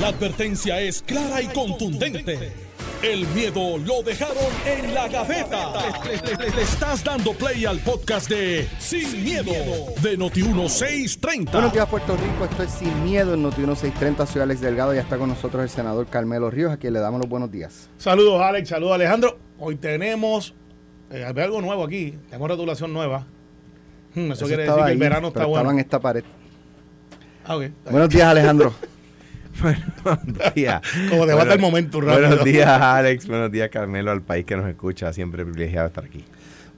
La advertencia es clara y contundente. El miedo lo dejaron en la gaveta. Le, le estás dando play al podcast de Sin, miedo, de Noti1630. Buenos días, Puerto Rico. Esto es Sin Miedo en Noti1630. Soy Alex Delgado y está con nosotros el senador Carmelo Ríos, a quien le damos los buenos días. Saludos, Alex. Saludos, Alejandro. Hoy tenemos eh, algo nuevo aquí. Tenemos regulación nueva. Hmm, eso, quiere decir que el verano está bueno. Estaba en esta pared. Ah. Buenos días, Alejandro. Buenos días. Como debate el momento rápido. Buenos días, Alex. Buenos días, Carmelo, al país que nos escucha. Siempre privilegiado estar aquí.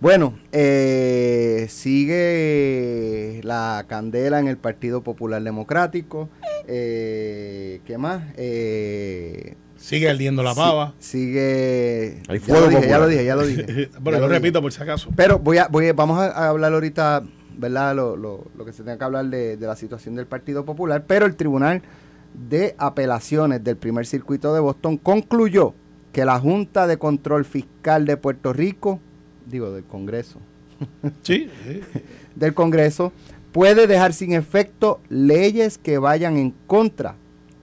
Bueno, eh, sigue la candela en el Partido Popular Democrático. Eh, ¿Qué más? Eh, Sigue ardiendo la pava. si- sigue. Hay ya, fuego lo dije, ya lo dije, ya lo dije. Bueno, Ya lo repito por si acaso. Pero voy a, voy a- vamos a, a hablar ahorita, ¿verdad? Lo, lo- lo que se tenga que hablar de, de la situación del Partido Popular. Pero el Tribunal de Apelaciones del primer circuito de Boston concluyó que la Junta de Control Fiscal de Puerto Rico, digo, del Congreso, Sí. sí. del Congreso, puede dejar sin efecto leyes que vayan en contra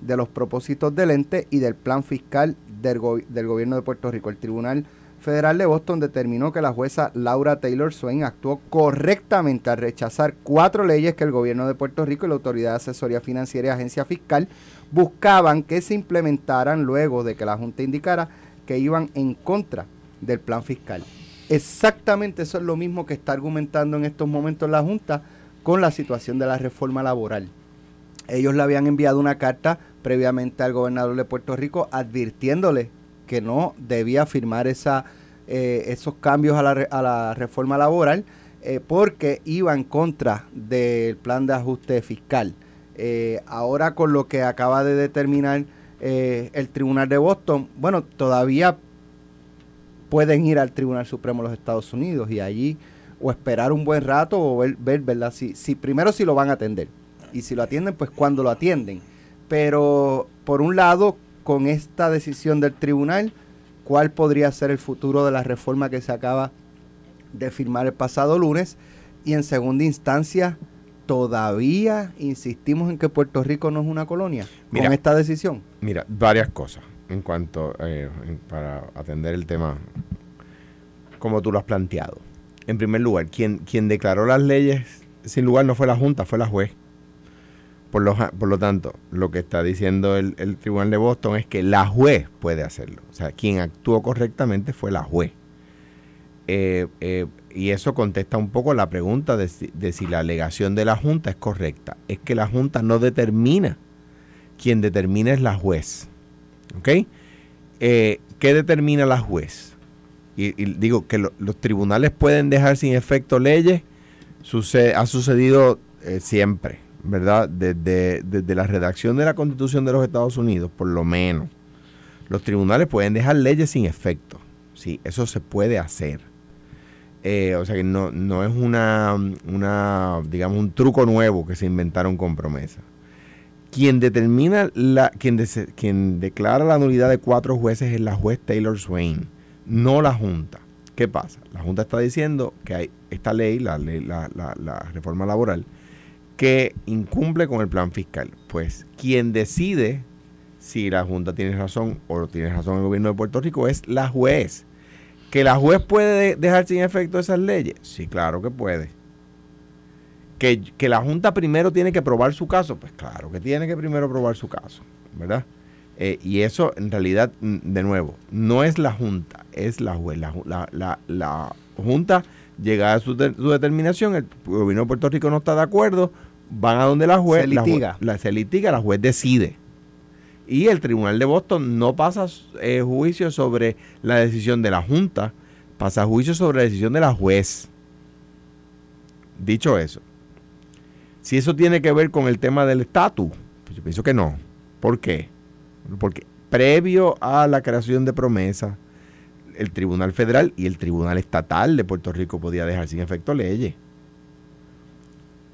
de los propósitos del ente y del plan fiscal del, go- del gobierno de Puerto Rico. El Tribunal Federal de Boston determinó que la jueza Laura Taylor Swain actuó correctamente al rechazar cuatro leyes que el gobierno de Puerto Rico y la Autoridad de Asesoría Financiera y Agencia Fiscal buscaban que se implementaran luego de que la Junta indicara que iban en contra del plan fiscal. Exactamente eso es lo mismo que está argumentando en estos momentos la Junta con la situación de la reforma laboral. Ellos le habían enviado una carta previamente al gobernador de Puerto Rico advirtiéndole que no debía firmar esa, eh, esos cambios a la, a la reforma laboral eh, porque iba en contra del plan de ajuste fiscal. Eh, ahora con lo que acaba de determinar el Tribunal de Boston, bueno, todavía pueden ir al Tribunal Supremo de los Estados Unidos y allí o esperar un buen rato o ver, ver ¿verdad? Si, si primero si lo van a atender y si lo atienden, pues cuando lo atienden. Pero por un lado, con esta decisión del tribunal, ¿cuál podría ser el futuro de la reforma que se acaba de firmar el pasado lunes? Y en segunda instancia, todavía insistimos en que Puerto Rico no es una colonia Mira. con esta decisión. Mira, varias cosas en cuanto eh, para atender el tema como tú lo has planteado. En primer lugar, quien, quien declaró las leyes, sin lugar no fue la Junta, fue la juez. Por lo, por lo tanto, lo que está diciendo el, Tribunal de Boston es que la juez puede hacerlo. O sea, quien actuó correctamente fue la juez. Eh, eh, y eso contesta un poco la pregunta de si, la alegación de la Junta es correcta. Es que la Junta no determina. Quien determina es la juez. ¿Ok? Eh, ¿Qué determina la juez? Y, digo que lo- los tribunales pueden dejar sin efecto leyes. Suce- ha sucedido siempre, ¿verdad? Desde, desde la redacción de la Constitución de los Estados Unidos, por lo menos. Los tribunales pueden dejar leyes sin efecto. Sí, eso se puede hacer. Eh, o sea que no, no es una, una, digamos, un truco nuevo que se inventaron con promesa. Quien determina la, quien, quien declara la nulidad de cuatro jueces es la juez Taylor Swain, no la Junta. ¿Qué pasa? La Junta está diciendo que hay esta ley, la, ley- la, la- la reforma laboral, que incumple con el plan fiscal. Pues quien decide si la Junta tiene razón o tiene razón el gobierno de Puerto Rico es la juez. ¿Que la juez puede de- dejar sin efecto esas leyes? Sí, claro que puede. ¿Que, que la Junta primero tiene que probar su caso? Pues claro que tiene que primero probar su caso, ¿verdad? Eh, y eso en realidad, de nuevo, no es la Junta, es la juez. La, ju- la- la- la Junta llega a su, de- su determinación, el gobierno de Puerto Rico no está de acuerdo, van a donde la juez, Se la litiga. la, se litiga, la juez decide. Y el Tribunal de Boston no pasa eh, juicio sobre la decisión de la Junta, pasa juicio sobre la decisión de la juez. Dicho eso, si eso tiene que ver con el tema del estatus, pues yo pienso que no. ¿Por qué? Porque previo a la creación de promesa, el Tribunal Federal y el Tribunal Estatal de Puerto Rico podía dejar sin efecto leyes.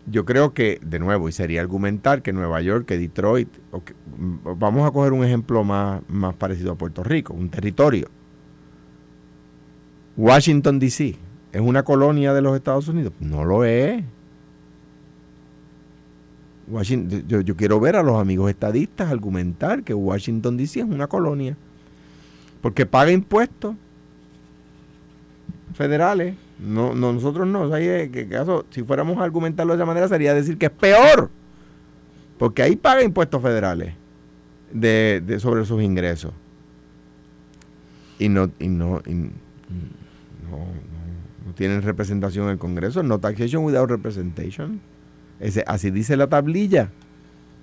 Yo creo que, de nuevo, y sería argumentar que Nueva York, que Detroit, mm, vamos a coger un ejemplo más, más parecido a Puerto Rico, un territorio. Washington, D.C., ¿es una colonia de los Estados Unidos? No lo es. Washington, yo, yo quiero ver a los amigos estadistas argumentar que Washington DC es una colonia. Porque paga impuestos federales. No, no nosotros no. que caso, si fuéramos a argumentarlo de esa manera, sería decir que es peor. Porque ahí paga impuestos federales de, sobre sus ingresos. Y no, y no, no, tienen representación en el Congreso. No taxation without representation. Ese, así dice la tablilla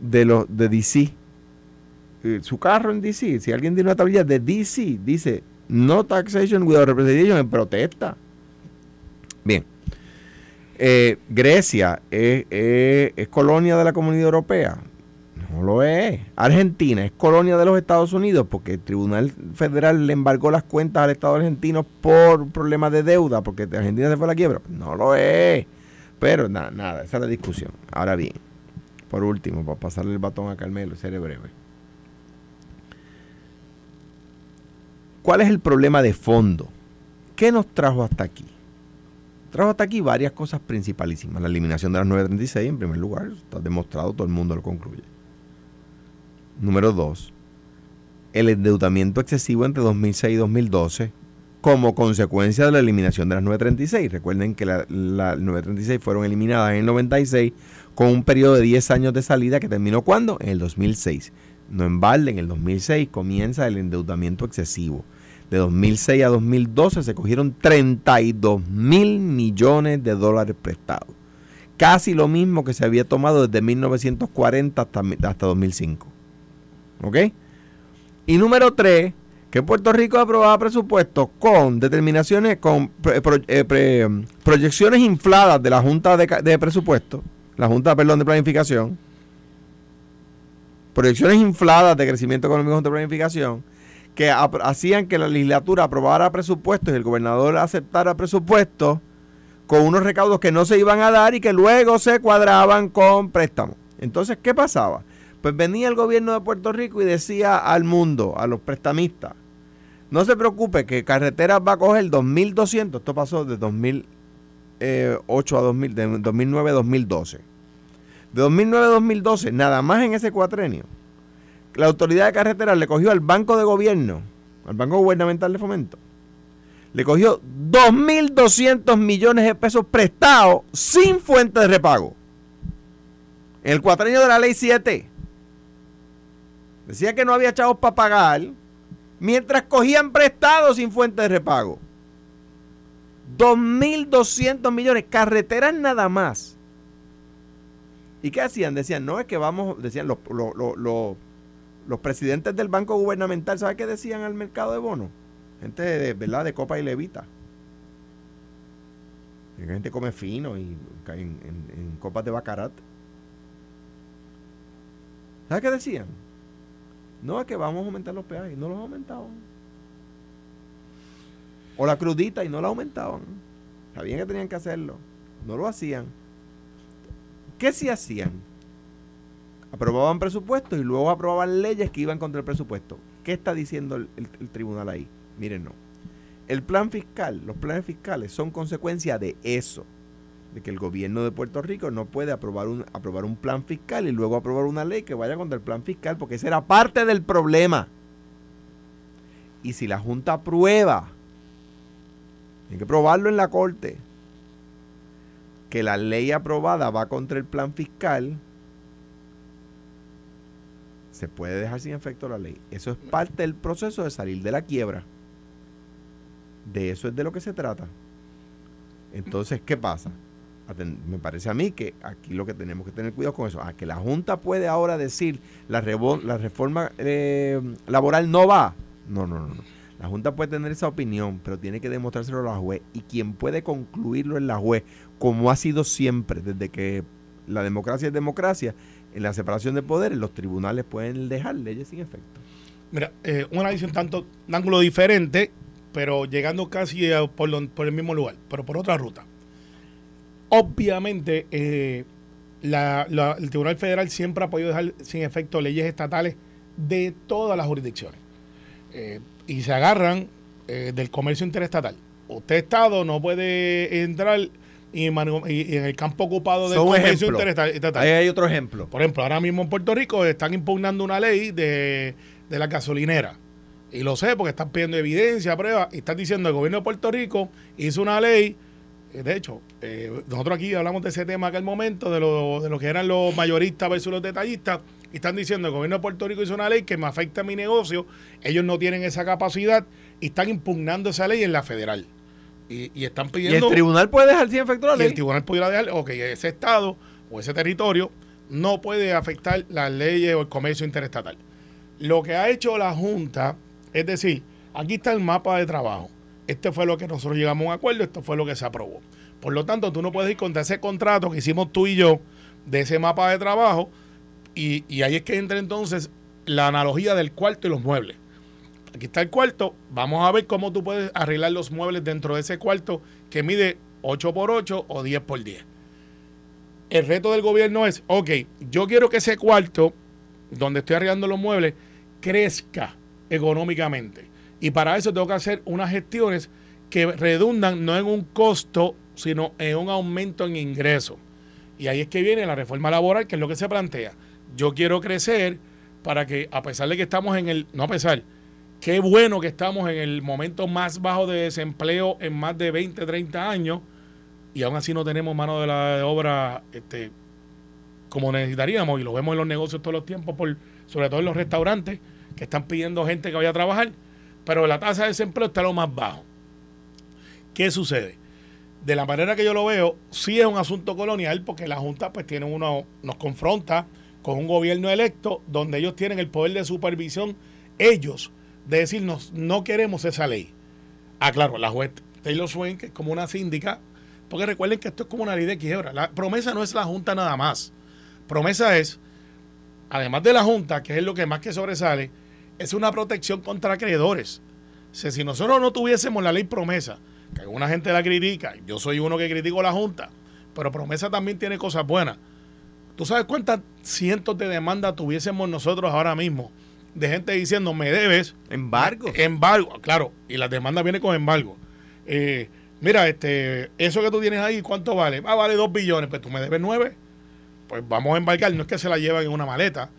de los de DC. Eh, su carro en DC, si alguien tiene una tablilla de DC, dice no taxation without representation en protesta. Bien. Eh, Grecia es, colonia de la Comunidad Europea. No lo es. Argentina es colonia de los Estados Unidos porque el Tribunal Federal le embargó las cuentas al Estado argentino por problemas de deuda porque Argentina se fue a la quiebra. No lo es. Pero nada, nada, esa es la discusión. Ahora bien, por último, para pasarle el batón a Carmelo, seré breve. ¿Cuál es el problema de fondo? ¿Qué nos trajo hasta aquí? Trajo hasta aquí varias cosas principalísimas. La eliminación de las 936, en primer lugar, está demostrado, todo el mundo lo concluye. Número dos, el endeudamiento excesivo entre 2006 y 2012 como consecuencia de la eliminación de las 936. Recuerden que las 936 fueron eliminadas en el 96 con un periodo de 10 años de salida que terminó cuando? En el 2006. No en balde, en el 2006 comienza el endeudamiento excesivo. De 2006 a 2012 se cogieron 32 mil millones de dólares prestados. Casi lo mismo que se había tomado desde 1940 hasta, hasta 2005. ¿Ok? Y número 3, que Puerto Rico aprobaba presupuestos con determinaciones, con eh, proyecciones infladas de la Junta de, de Presupuestos, la Junta, perdón, de Planificación, proyecciones infladas de crecimiento económico de planificación, que hacían que la legislatura aprobara presupuestos y el gobernador aceptara presupuestos con unos recaudos que no se iban a dar y que luego se cuadraban con préstamos. Entonces, ¿qué pasaba? Pues venía el gobierno de Puerto Rico y decía al mundo, a los prestamistas, no se preocupe que carreteras va a coger 2.200, esto pasó de 2008 a 2000, de 2009 a 2012. De 2009 a 2012, nada más en ese cuatrenio, la autoridad de carreteras le cogió al Banco de Gobierno, al Banco Gubernamental de Fomento, le cogió 2.200 millones de pesos prestados sin fuente de repago. En el cuatrenio de la ley 7. Decía que no había chavos para pagar, mientras cogían prestados sin fuente de repago. 2.200 millones, carreteras nada más. ¿Y qué hacían? Decían, no, es que vamos, decían los, presidentes del banco gubernamental, ¿sabe qué decían al mercado de bonos? Gente de, ¿verdad? de copa y levita. La gente come fino y en, en, copas de bacarat. ¿Sabe qué decían? No, es que vamos a aumentar los peajes. No los aumentaban. O la crudita y no la aumentaban. Sabían que tenían que hacerlo. No lo hacían. ¿Qué sí hacían? Aprobaban presupuestos y luego aprobaban leyes que iban contra el presupuesto. ¿Qué está diciendo el, tribunal ahí? Miren, no. El plan fiscal, los planes fiscales son consecuencia de eso, de que el gobierno de Puerto Rico no puede aprobar un, aprobar un plan fiscal y luego aprobar una ley que vaya contra el plan fiscal, porque ese era parte del problema. Y si la Junta aprueba, hay que probarlo en la Corte, que la ley aprobada va contra el plan fiscal, se puede dejar sin efecto la ley. Eso es parte del proceso de salir de la quiebra. De eso es de lo que se trata. Entonces, ¿qué pasa? Me parece a mí que aquí lo que tenemos que tener cuidado con eso, a que la Junta puede ahora decir la, la reforma eh, laboral no va. No, no, no, no. La Junta puede tener esa opinión, pero tiene que demostrárselo a la juez. Y quien puede concluirlo es la juez, como ha sido siempre, desde que la democracia es democracia, en la separación de poderes, los tribunales pueden dejar leyes sin efecto. Mira, eh, una visión tanto, un ángulo diferente, pero llegando casi por, el mismo lugar, pero por otra ruta. Obviamente, eh, el Tribunal Federal siempre ha podido dejar sin efecto leyes estatales de todas las jurisdicciones. Eh, y se agarran del comercio interestatal. Usted, Estado, no puede entrar y, en el campo ocupado del comercio ejemplo. interestatal. Ahí hay otro ejemplo. Por ejemplo, ahora mismo en Puerto Rico están impugnando una ley de, de la gasolinera. Y lo sé porque están pidiendo evidencia, pruebas, y están diciendo el gobierno de Puerto Rico hizo una ley. eh, De hecho, eh, nosotros aquí hablamos de ese tema aquel momento, de lo, de lo que eran los mayoristas versus los detallistas, y están diciendo el gobierno de Puerto Rico hizo una ley que me afecta a mi negocio, ellos no tienen esa capacidad y están impugnando esa ley en la federal. Y, y están Y pidiendo el tribunal puede dejar sin efecto la y ley. el tribunal pudiera dejar, ok, ese estado o ese territorio no puede afectar las leyes o el comercio interestatal. Lo que ha hecho la Junta es decir, aquí está el mapa de trabajo. Este fue lo que nosotros llegamos a un acuerdo, esto fue lo que se aprobó. Por lo tanto, tú no puedes ir contra ese contrato que hicimos tú y yo de ese mapa de trabajo y, y ahí es que entra entonces la analogía del cuarto y los muebles. Aquí está el cuarto. Vamos a ver cómo tú puedes arreglar los muebles dentro de ese cuarto que mide 8 por 8 o 10 por 10. El reto del gobierno es, ok, yo quiero que ese cuarto donde estoy arreglando los muebles crezca económicamente. Y para eso tengo que hacer unas gestiones que redundan no en un costo, sino en un aumento en ingresos. Y ahí es que viene la reforma laboral, que es lo que se plantea. Yo quiero crecer para que, a pesar de que estamos en el, no a pesar, qué bueno que estamos en el momento más bajo de desempleo en más de 20, 30 años, y aún así no tenemos mano de la obra este, como necesitaríamos, y lo vemos en los negocios todos los tiempos, por, sobre todo en los restaurantes, que están pidiendo gente que vaya a trabajar, pero la tasa de desempleo está lo más bajo. ¿Qué sucede? De la manera que yo lo veo, sí es un asunto colonial, porque la Junta pues tiene uno, nos confronta con un gobierno electo donde ellos tienen el poder de supervisión, ellos, de decirnos, no queremos esa ley. Ah, claro, la juez Taylor Swain, que es como una síndica, porque recuerden que esto es como una ley de quiebra. La promesa no es la Junta nada más. Promesa es, además de la Junta, que es lo que más que sobresale, es una protección contra acreedores. Si nosotros no tuviésemos la ley promesa, que alguna gente la critica, yo soy uno que critico la Junta, pero promesa también tiene cosas buenas. ¿Tú sabes cuántas cientos de demandas tuviésemos nosotros ahora mismo de gente diciendo, me debes? Embargo. Embargo, claro, y la demanda viene con embargo. Eh, mira, este, eso que tú tienes ahí, ¿cuánto vale? Ah, vale dos billones, pues tú me debes nueve. Pues vamos a embargar, no es que se la llevan en una maleta,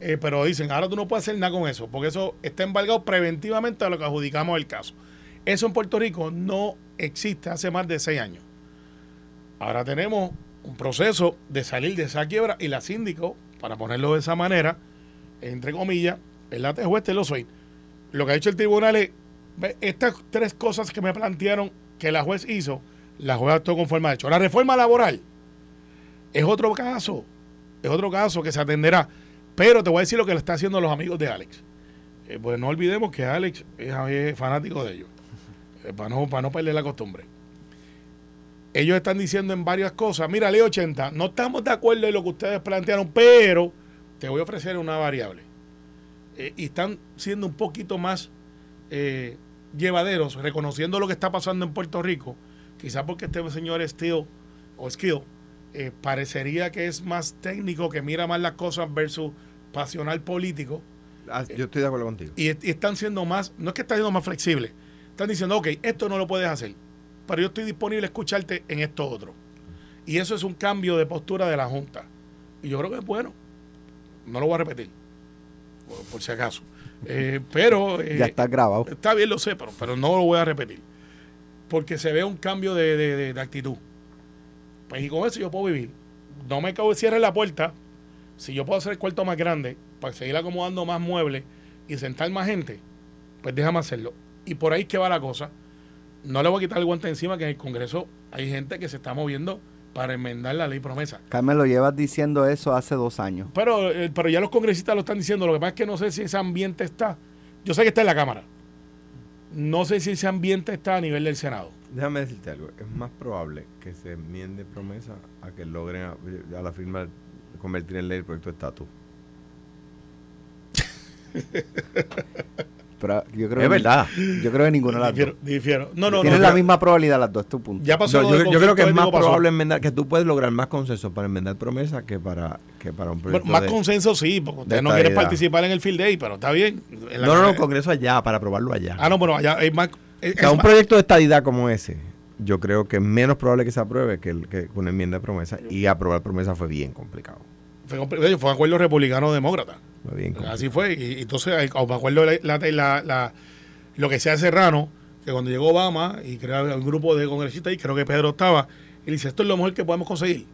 eh, pero dicen, ahora tú no puedes hacer nada con eso, porque eso está embargado preventivamente a lo que adjudicamos el caso. Eso en Puerto Rico no existe hace más de seis años. Ahora tenemos un proceso de salir de esa quiebra y la síndico, para ponerlo de esa manera, entre comillas, el late juez lo soy. Lo que ha hecho el tribunal es, estas tres cosas que me plantearon que la juez hizo, la juez actuó conforme ha hecho. La reforma laboral es otro caso, es otro caso que se atenderá. Pero te voy a decir lo que le está haciendo los amigos de Alex. Eh, pues no olvidemos que Alex es, es fanático de ellos, eh, para, no, para no perder la costumbre. Ellos están diciendo en varias cosas, mira, ley 80, no estamos de acuerdo en lo que ustedes plantearon, pero te voy a ofrecer una variable. Eh, y están siendo un poquito más eh, llevaderos, reconociendo lo que está pasando en Puerto Rico, quizás porque este señor Steele o Skill eh, parecería que es más técnico, que mira más las cosas versus pasional político, Ah, Yo estoy de acuerdo contigo. y, y están siendo más, no es que están siendo más flexibles, están diciendo, ok, esto no lo puedes hacer, pero yo estoy disponible a escucharte en esto otro. Y eso es un cambio de postura de la Junta. Y yo creo que es bueno. No lo voy a repetir, por, por si acaso. Eh, pero... eh, Ya está grabado. Está bien, lo sé, pero, pero no lo voy a repetir. Porque se ve un cambio de, de- de- de actitud. Pues y con eso yo puedo vivir. No me cago cierre la puerta. Si yo puedo hacer el cuarto más grande para seguir acomodando más muebles y sentar más gente, pues déjame hacerlo. Y por ahí es que va la cosa. No le voy a quitar el guante encima que en el Congreso hay gente que se está moviendo para enmendar la ley promesa. Carmen, lo llevas diciendo eso hace dos años. Pero, eh, pero ya los congresistas lo están diciendo. Lo que pasa es que no sé si ese ambiente está. Yo sé que está en la Cámara. No sé si ese ambiente está a nivel del Senado. Déjame decirte algo. Es más probable que se enmiende promesa a que logren a, a la firma convertir en ley el proyecto de estatus. Pero yo creo Es que- verdad. Yo creo que ninguna de las Difiero, dos. difiero. No, no, Tienen no. la misma probabilidad las dos, es tu punto. Ya pasó. No, yo, creo que es más probable enmendar, que tú puedes lograr más consensos para enmendar promesa que para, que para un Bueno, proyecto más de- consenso sí, porque ustedes no quieren participar en el field day, pero está bien. No, no, no, Congreso allá, para aprobarlo allá. Ah, no, bueno, allá hay más. es- O sea, es un más- proyecto de estadidad como ese, yo creo que es menos probable que se apruebe que, el- que una enmienda de promesa. Y aprobar promesa fue bien complicado. Fue, fue un acuerdo republicano-demócrata. Así fue. Y, entonces, me acuerdo la, la- la- la- lo que sea Serrano, que cuando llegó Obama y creó un grupo de congresistas y creo que Pedro estaba, y dice, esto es lo mejor que podemos conseguir.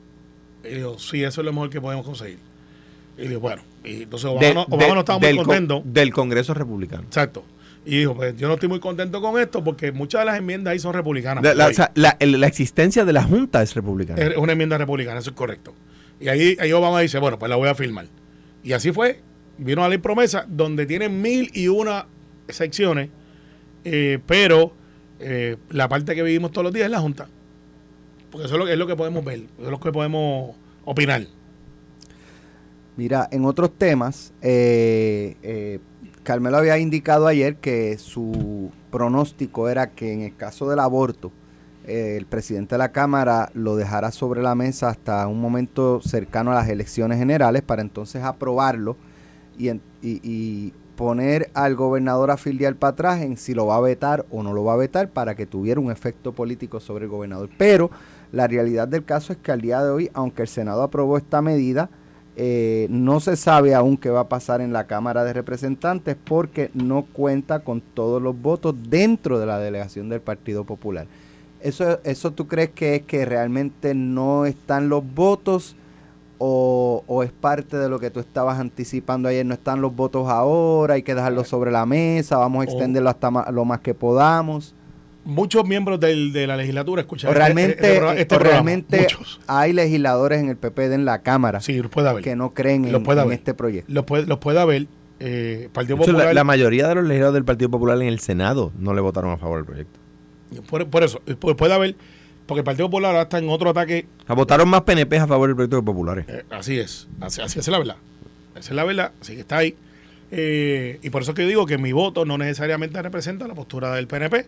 Y dijo, sí, eso es lo mejor que podemos conseguir. Y dijo, bueno, y entonces Obama, no, Obama no estaba muy con- contento. del Congreso Republicano. Exacto. Y dijo, pues yo no estoy muy contento con esto porque muchas de las enmiendas ahí son republicanas. La, la- Hoy. o sea, la- la existencia de la Junta es republicana. Es una enmienda republicana, eso es correcto. Y ahí, ahí Obama dice, bueno, pues la voy a firmar. Y así fue. Vino la ley promesa, donde tiene mil y una secciones, eh, pero eh, la parte que vivimos todos los días es la Junta. Porque eso es lo, es lo que podemos ver, eso es lo que podemos opinar. Mira, en otros temas, eh, Carmelo había indicado ayer que su pronóstico era que en el caso del aborto, el presidente de la Cámara lo dejara sobre la mesa hasta un momento cercano a las elecciones generales para entonces aprobarlo y, poner al gobernador a para atrás en si lo va a vetar o no lo va a vetar para que tuviera un efecto político sobre el gobernador. Pero la realidad del caso es que al día de hoy, aunque el Senado aprobó esta medida, eh, no se sabe aún qué va a pasar en la Cámara de Representantes porque no cuenta con todos los votos dentro de la delegación del Partido Popular. ¿Eso, eso tú crees que es que realmente no están los votos o, o es parte de lo que tú estabas anticipando ayer? No están los votos ahora, hay que dejarlos sobre la mesa, vamos a extenderlo hasta ma- lo más que podamos. Muchos miembros del- de la legislatura este- realmente, este, este programa. realmente Muchos. hay legisladores en el PPD en la Cámara Sí, los puede haber. que no creen Lo en, puede en haber. este proyecto. Los puede, los puede haber. Eh, Partido hecho, la, Popular. la mayoría de los legisladores del Partido Popular en el Senado no le votaron a favor del proyecto. Por, por eso, pu- puede haber. Porque el Partido Popular ahora está en otro ataque votaron más PNP a favor del proyecto que populares. Eh, así es, así, así es la verdad. Esa es la verdad, así que está ahí. Eh, y por eso que yo digo que mi voto no necesariamente representa la postura del PNP.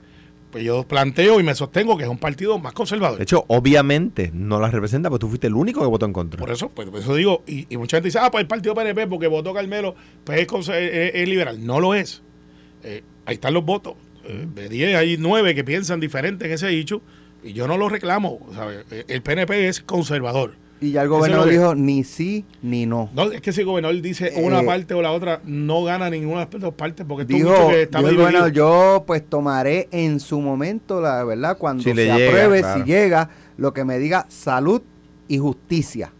Pues yo planteo y me sostengo que es un partido más conservador. De hecho, obviamente no las representa, porque tú fuiste el único que votó en contra. Por eso, pues, por eso digo, y, y mucha gente dice, ah, pues el partido PNP porque votó Carmelo, pues es, conse- es- es liberal. No lo es. Eh, ahí están los votos. Eh, de 10 hay 9 que piensan diferente en ese dicho y yo no lo reclamo. Eh, El PNP es conservador. Y ya el es gobernador dijo ni sí ni no. No, es que si el gobernador dice una Eh, parte o la otra, no gana ninguna de las dos partes porque Dijo, dicho que está dijo gobernador, yo pues tomaré en su momento, la verdad, cuando Si se le llega, apruebe, claro. si llega, lo que me diga salud y justicia.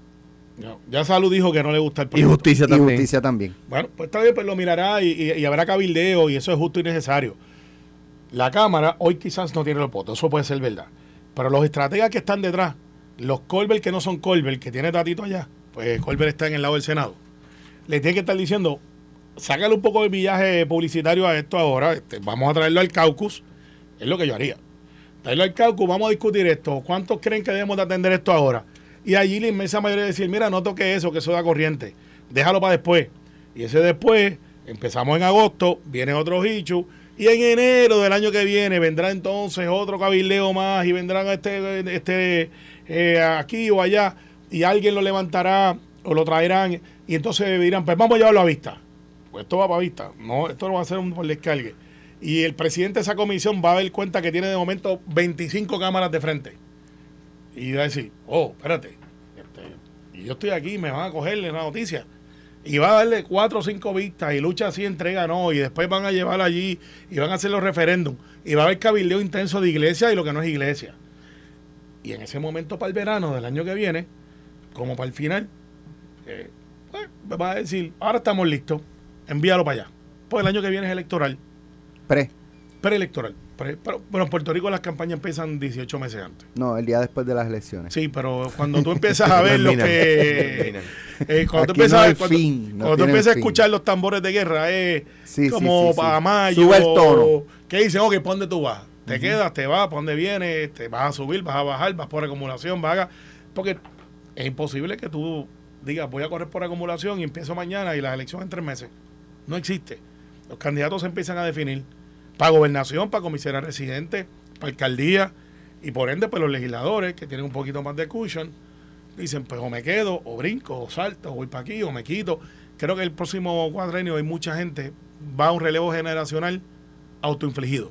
No, ya Salud dijo que no le gusta el Y proyecto. justicia Y también. justicia también. Bueno, pues está bien, pues lo mirará y, y- y habrá cabildeo y eso es justo y necesario. La Cámara hoy quizás no tiene los votos, eso puede ser verdad. Pero los estrategas que están detrás, los Colbert que no son Colbert, que tiene Tatito allá, pues Colbert está en el lado del Senado, le tiene que estar diciendo, sácale un poco de viaje publicitario a esto ahora, este, vamos a traerlo al caucus, es lo que yo haría. Traerlo al caucus, vamos a discutir esto, ¿cuántos creen que debemos de atender esto ahora? Y allí la inmensa mayoría decir, mira, no toque eso, que eso da corriente, déjalo para después. Y ese después, empezamos en agosto, viene otro hichu, y en enero del año que viene vendrá entonces otro cabildeo más y vendrán este, este eh, aquí o allá y alguien lo levantará o lo traerán y entonces dirán, pues vamos a llevarlo a vista. Pues esto va para vista, no, esto no va a ser un descargue. Y el presidente de esa comisión va a dar cuenta que tiene de momento 25 cámaras de frente. Y va a decir, oh, espérate, este, y yo estoy aquí, me van a cogerle la noticia. Y va a darle cuatro o cinco vistas y lucha así, entrega no, y después van a llevar allí y van a hacer los referéndums. Y va a haber cabildeo intenso de iglesia y lo que no es iglesia. Y en ese momento para el verano del año que viene, como para el final, eh, pues, me va a decir, ahora estamos listos, envíalo para allá. Pues el año que viene es electoral, Pre. preelectoral. Pre- pero, bueno, en Puerto Rico las campañas empiezan 18 meses antes. No, el día después de las elecciones. Sí, pero cuando tú empiezas a ver lo que... Eh, cuando tú empiezas, no a, hay cuando, fin, no cuando tú tiene empiezas a fin. escuchar los tambores de guerra, es sí, como sí, sí. para mayo. Sube el tono. ¿Qué dicen? Ok, ¿para dónde tú vas? ¿Te quedas? ¿Te vas? ¿Para dónde vienes? ¿Te vas a subir? ¿Vas a bajar? ¿Vas por acumulación? ¿Vas a...? Porque es imposible que tú digas, voy a correr por acumulación y empiezo mañana y la elección en tres meses. No existe. Los candidatos se empiezan a definir para gobernación, para comisaría residente, para alcaldía y por ende, pues los legisladores que tienen un poquito más de cushion dicen, pues o me quedo, o brinco, o salto, o voy para aquí, o me quito. Creo que el próximo cuadrenio hay mucha gente, va a un relevo generacional autoinfligido.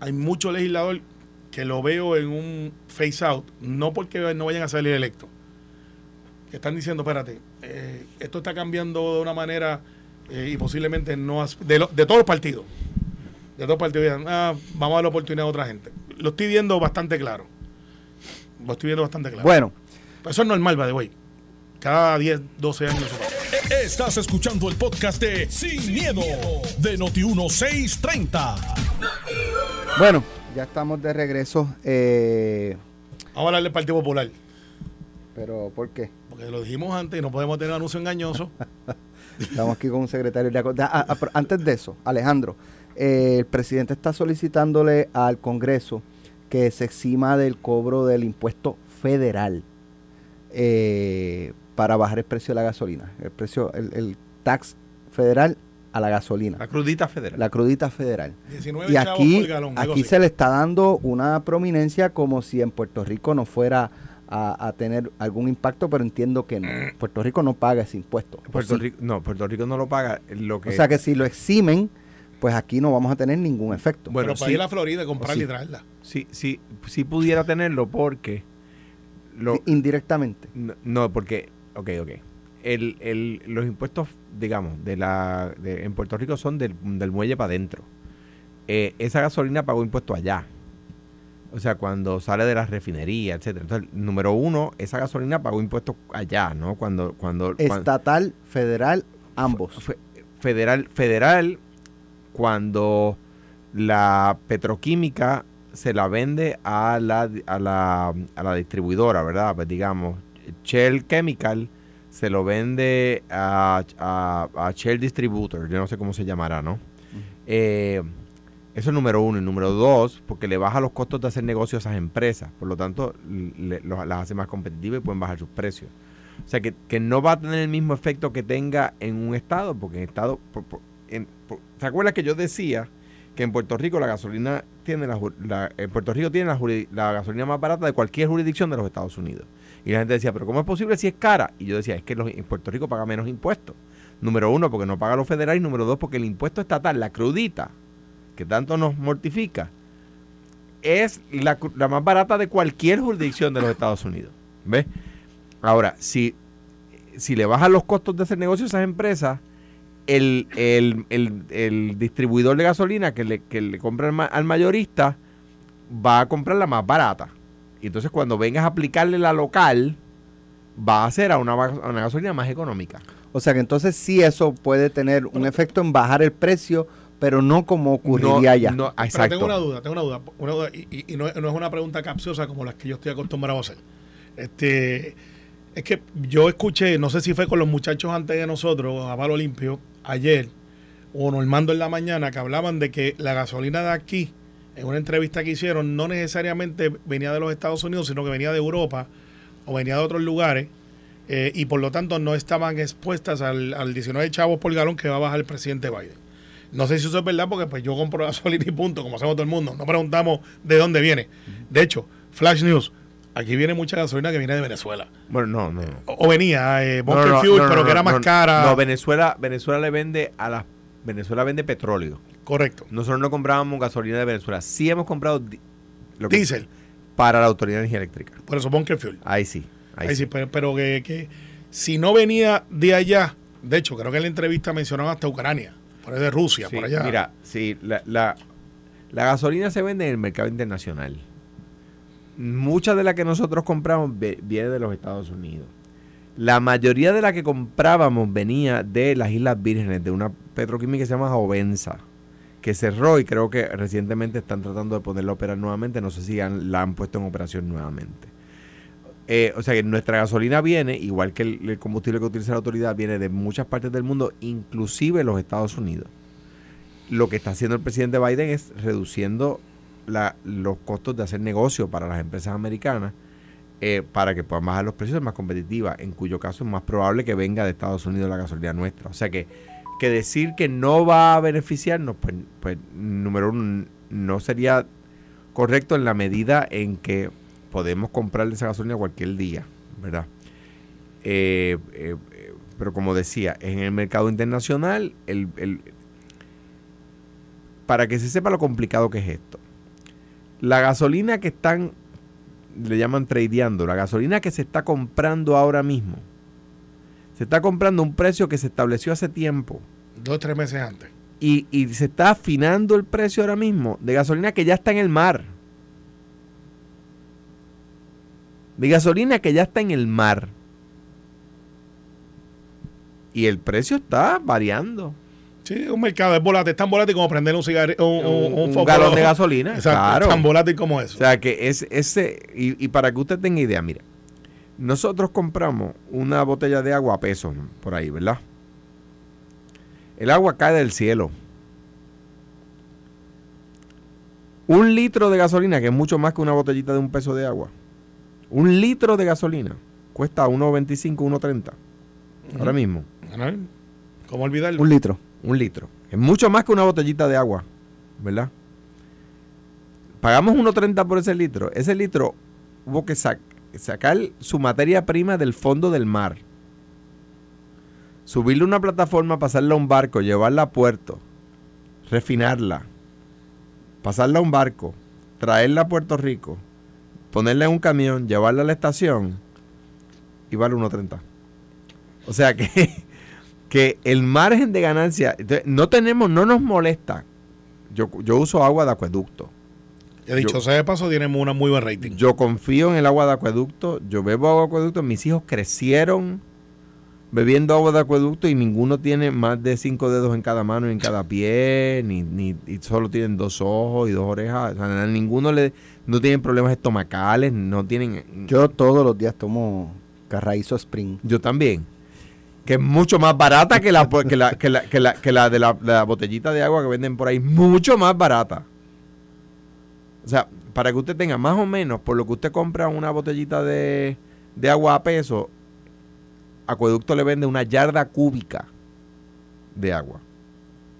Hay mucho legislador que lo veo en un face out, no porque no vayan a salir electos, que están diciendo, espérate, eh, esto está cambiando de una manera eh, y posiblemente no... De, de todos los partidos, de todos los partidos, ah, vamos a dar la oportunidad a otra gente. Lo estoy viendo bastante claro. Lo estoy viendo bastante claro. Bueno. Eso es normal, by the way. Cada 10, 12 años. Estás escuchando el podcast de Sin, miedo, de Noti1630. Bueno, ya estamos de regreso. Eh, Vamos a hablar del Partido Popular. ¿Pero por qué? Porque lo dijimos antes y no podemos tener anuncio engañoso. Estamos aquí con un secretario de... Ah, ah, antes de eso, Alejandro, eh, el presidente está solicitándole al Congreso que se exima del cobro del impuesto federal eh, para bajar el precio de la gasolina. El precio, el, tax federal a la gasolina. La crudita federal. La crudita federal. y aquí, aquí se le está dando una prominencia como si en Puerto Rico no fuera a, tener algún impacto, pero entiendo que no. Puerto Rico no paga ese impuesto. Puerto Rico, no, Puerto Rico no lo paga. Lo que o sea que si lo eximen, pues aquí no vamos a tener ningún efecto. Bueno, pero para ir a Florida, comprarla y traerla. Sí, sí, sí pudiera tenerlo porque... Lo, Indirectamente. No, porque... Ok, ok. El, el, los impuestos, digamos, de la en Puerto Rico son del, muelle para adentro. Eh, esa gasolina pagó impuestos allá. O sea, cuando sale de la refinería, etcétera. Entonces, número uno, esa gasolina pagó impuestos allá, ¿no? Cuando, cuando estatal, federal, ambos. Federal, federal, cuando la petroquímica se la vende a la, a la, a la distribuidora, ¿verdad? Pues digamos, Shell Chemical se lo vende a, a, Shell Distributor, yo no sé cómo se llamará, ¿no? eh, eso es número uno. Y número dos, porque le baja los costos de hacer negocios a esas empresas. Por lo tanto, las hace más competitivas y pueden bajar sus precios. O sea, que, no va a tener el mismo efecto que tenga en un estado, porque en estado... ¿Se acuerdan que yo decía que en Puerto Rico la gasolina tiene la, en Puerto Rico tiene la, gasolina más barata de cualquier jurisdicción de los Estados Unidos. Y la gente decía, pero ¿cómo es posible si es cara? Y yo decía, es que en Puerto Rico paga menos impuestos. Número uno, porque no paga los federales. Número dos, porque el impuesto estatal, la crudita, que tanto nos mortifica, es la, más barata de cualquier jurisdicción de los Estados Unidos. ¿Ves? Ahora, si, si le bajan los costos de hacer negocios a esas empresas, el, distribuidor de gasolina que le, que le compra al, mayorista va a comprar la más barata. Y entonces cuando vengas a aplicarle la local, va a ser a una, a una gasolina más económica. O sea que entonces sí eso puede tener un efecto en bajar el precio pero no como ocurriría ya. No, exacto. tengo una duda, tengo una duda, y, no, es una pregunta capciosa como las que yo estoy acostumbrado a hacer. Este, es que yo escuché, no sé si fue con los muchachos antes de nosotros, a Palo Limpio, ayer, o Normando en la mañana, que hablaban de que la gasolina de aquí, en una entrevista que hicieron, no necesariamente venía de los Estados Unidos, sino que venía de Europa o venía de otros lugares, eh, y por lo tanto no estaban expuestas al, al 19 chavos por galón que va a bajar el presidente Biden. No sé si eso es verdad porque pues yo compro gasolina y punto, como hacemos todo el mundo. No preguntamos de dónde viene. De hecho, Flash News, aquí viene mucha gasolina que viene de Venezuela. Bueno, no, no. O, venía, eh, Bunker Fuel, pero que era más cara. No, Venezuela, Venezuela le vende a la Venezuela vende petróleo. Correcto. Nosotros no comprábamos gasolina de Venezuela. Sí hemos comprado diésel para la Autoridad de Energía Eléctrica. Por eso Bunker Fuel. Ahí sí. Ahí, sí, pero, que, que, si no venía de allá, de hecho, creo que en la entrevista mencionaban hasta Ucrania de Rusia, por allá. Mira, sí, la, la, gasolina se vende en el mercado internacional. Mucha de la que nosotros compramos viene de los Estados Unidos. La mayoría de la que comprábamos venía de las Islas Vírgenes, de una petroquímica que se llama Jovenza, que cerró y creo que recientemente están tratando de ponerla a operar nuevamente. No sé si la han puesto en operación nuevamente. Eh, o sea que nuestra gasolina viene, igual que el, combustible que utiliza la autoridad, viene de muchas partes del mundo, inclusive los Estados Unidos. Lo que está haciendo el presidente Biden es reduciendo los costos de hacer negocio para las empresas americanas eh, para que puedan bajar los precios más competitivas, en cuyo caso es más probable que venga de Estados Unidos la gasolina nuestra. O sea que, que decir que no va a beneficiarnos, pues, pues número uno, no sería correcto en la medida en que podemos comprarle esa gasolina cualquier día, ¿verdad? Eh, eh, pero como decía, en el mercado internacional, el, para que se sepa lo complicado que es esto, la gasolina que están, le llaman tradeando, la gasolina que se está comprando ahora mismo, se está comprando un precio que se estableció hace tiempo. Dos o tres meses antes. Y, y se está afinando el precio ahora mismo de gasolina que ya está en el mar. De gasolina que ya está en el mar. Y el precio está variando. Sí, un mercado es volátil, es tan volátil como prender un cigarrillo, un, un, un un fósforo. galón de gasolina. Exacto, claro. tan volátil como eso. O sea que es ese, y, y para que usted tenga idea, mira, nosotros compramos una botella de agua a peso ¿no? por ahí, ¿verdad? El agua cae del cielo. Un litro de gasolina, que es mucho más que una botellita de un peso de agua. Un litro de gasolina cuesta 1.25, 1.30. Ahora mismo. ¿Cómo olvidarlo? Un litro. Un litro. Es mucho más que una botellita de agua, ¿verdad? Pagamos 1.30 por ese litro. Ese litro hubo que sac- sacar su materia prima del fondo del mar. Subirle una plataforma, pasarla a un barco, llevarla a puerto, refinarla, pasarla a un barco, traerla a Puerto Rico, ponerla en un camión, llevarla a la estación y vale 1.30. O sea que que el margen de ganancia, no tenemos, no nos molesta. Yo, yo uso agua de acueducto. He dicho sea de paso, tenemos una muy buen rating. Yo confío en el agua de acueducto. Yo bebo agua de acueducto. Mis hijos crecieron bebiendo agua de acueducto y ninguno tiene más de cinco dedos en cada mano y en cada pie, ni, ni y solo tienen dos ojos y dos orejas. O sea, a ninguno le, no tienen problemas estomacales, no tienen. Yo todos los días tomo Carraízo Spring. Yo también. Que es mucho más barata que la, que la, que la, que la, que la de la, la botellita de agua que venden por ahí. Mucho más barata. O sea, para que usted tenga más o menos, por lo que usted compra una botellita de, de agua a peso, Acueducto le vende una yarda cúbica de agua.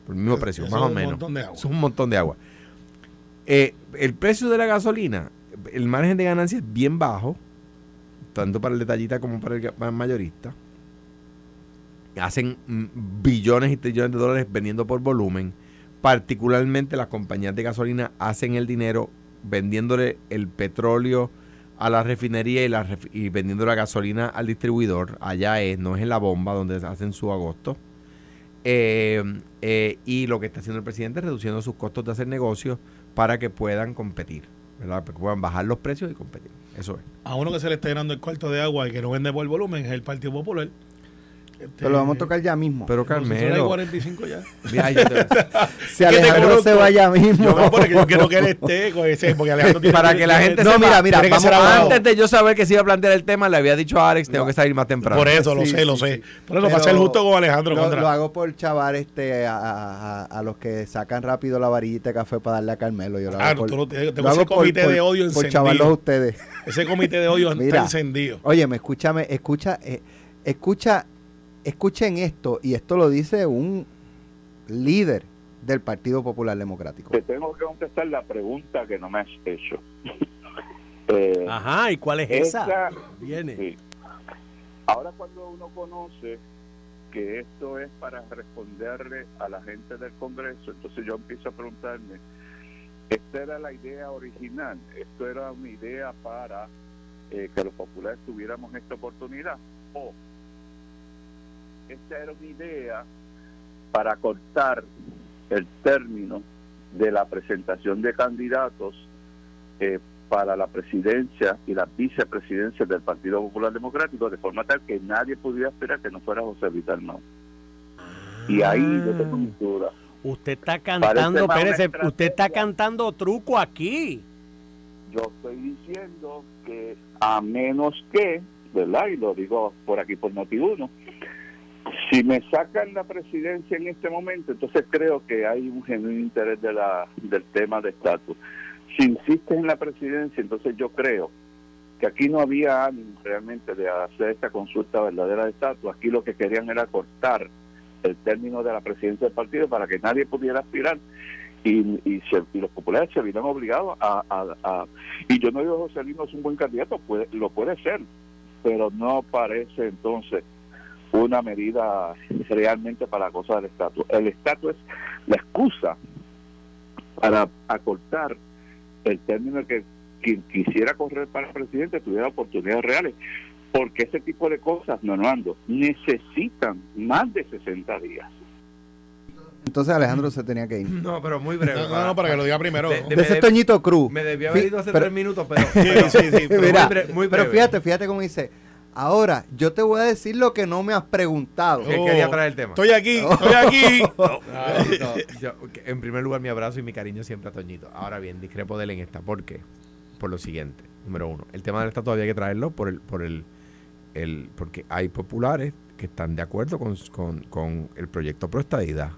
Por el mismo precio, más o menos. Es un montón de agua. Eh, el precio de la gasolina, el margen de ganancia es bien bajo, tanto para el detallista como para el mayorista. Hacen mm, billones y trillones de dólares vendiendo por volumen. Particularmente las compañías de gasolina hacen el dinero vendiéndole el petróleo a la refinería y, la ref- y vendiendo la gasolina al distribuidor. Allá es, no es en la bomba donde hacen su agosto. Eh, eh, y lo que está haciendo el presidente es reduciendo sus costos de hacer negocios para que puedan competir. Para que puedan bajar los precios y competir. Eso es. A uno que se le está llenando el cuarto de agua y que no vende por volumen es el Partido Popular. Este, Pero lo vamos a tocar ya mismo. Pero no Carmelo, 45 ya. mira, yo te- si ¿qué te Alejandro se vaya mismo. Yo me porque yo quiero que él esté con ese, porque Alejandro tiene para que la gente No, sepa, mira, mira, antes de yo saber que se iba a plantear el tema, le había dicho a Alex, tengo que salir más temprano. Por eso, lo Sí, sé, lo sí, sé. Por eso, para ser justo con Alejandro lo, contra. lo hago por chavar este, a, a- a- a los que sacan rápido la varillita de café para darle a Carmelo. Yo lo Ah, hago por, tú no tienes- lo tengo hago ese comité de odio por encendido. chavarlos a ustedes. Ese comité de odio está encendido. Oye, me escúchame, escucha, eh, escucha, escuchen esto, y esto lo dice un líder del Partido Popular Democrático. Te tengo que contestar la pregunta que no me has hecho. Eh, Ajá, ¿y cuál es esa? esa- Viene. sí. Ahora cuando uno conoce que esto es para responderle a la gente del Congreso, entonces yo empiezo a preguntarme, ¿esta era la idea original? ¿Esto era una idea para eh, que los populares tuviéramos esta oportunidad? ¿O esta era una idea para cortar el término de la presentación de candidatos eh, para la presidencia y las vicepresidencias del Partido Popular Democrático, de forma tal que nadie pudiera esperar que no fuera José Luis Dalmau. Y ahí yo tengo mis dudas. Usted está cantando, más una espérese, usted está cantando truco aquí. Yo estoy diciendo que a menos que, ¿verdad? Y lo digo por aquí por Noti1, si me sacan la presidencia en este momento, entonces creo que hay un genuino interés de la, del tema de estatus. Si insistes en la presidencia, entonces yo creo que aquí no había ánimo realmente de hacer esta consulta verdadera de estatus. Aquí lo que querían era cortar el término de la presidencia del partido para que nadie pudiera aspirar y, y, se- y los populares se vieron obligados a, a- y yo no digo José Luis no es un buen candidato puede, lo puede ser pero no parece entonces una medida realmente para la cosa del estatus el estatus es la excusa para acortar el término que quien quisiera correr para presidente tuviera oportunidades reales, porque ese tipo de cosas, Normando, necesitan más de 60 días. Entonces Alejandro se tenía que ir. No, pero muy breve. No, no, no, para que lo diga primero. De- de- De ese Toñito Cruz. Me debió haber ido hace pero- tres minutos, pero. Sí, sí, sí. pero Mira, muy bre- muy pero breve. fíjate, fíjate cómo dice. Ahora, yo te voy a decir lo que no me has preguntado. Que quería traer el tema. Estoy aquí, estoy aquí. No, no, yo, que en primer lugar, mi abrazo y mi cariño siempre a Toñito. Ahora bien, discrepo de él en esta. ¿Por qué? Por lo siguiente. Número uno, el tema de esta todavía hay que traerlo por el, por el, el porque hay populares que están de acuerdo con, con- con el proyecto Pro Estadidad.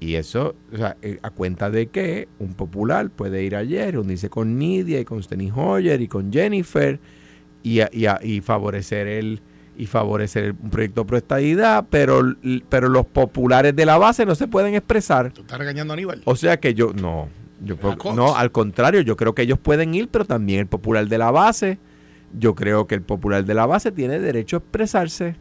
Y eso, o sea, eh, a cuenta de que un popular puede ir ayer, reunirse con Nidia y con Steny Hoyer y con Jennifer y, a- y, a- y favorecer el y favorecer un proyecto pro estadidad, pero, pero los populares de la base no se pueden expresar. Tú estás regañando a Aníbal. O sea que yo, no, yo creo- no, al contrario, yo creo que ellos pueden ir, pero también el popular de la base, yo creo que el popular de la base tiene derecho a expresarse.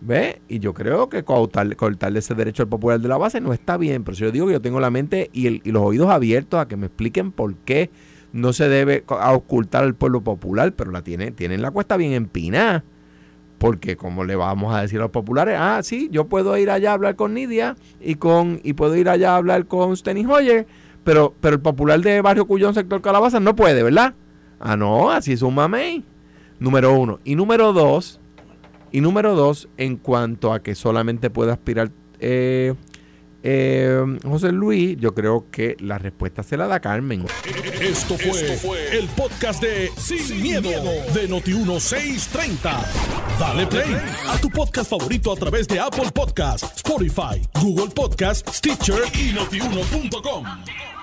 ¿Ve? Y yo creo que cortarle ese derecho al popular de la base no está bien. Pero si yo digo que yo tengo la mente y, el- y los oídos abiertos a que me expliquen por qué no se debe ocultar al pueblo popular, pero la tiene, tienen la cuesta bien empinada. Porque como le vamos a decir a los populares, ah, sí, yo puedo ir allá a hablar con Nidia y con y puedo ir allá a hablar con Steny Hoyer, pero, pero el popular de Barrio Cuyón, sector Calabaza, no puede, ¿verdad? Ah, no, así es un mamey. Número uno. Y número dos, y número dos, en cuanto a que solamente puede aspirar eh, eh, José Luis, yo creo que la respuesta se la da Carmen. Esto fue, el podcast de Sin, miedo, de Noti1630. Dale play a tu podcast favorito a través de Apple Podcasts, Spotify, Google Podcasts, Stitcher y notiuno.com.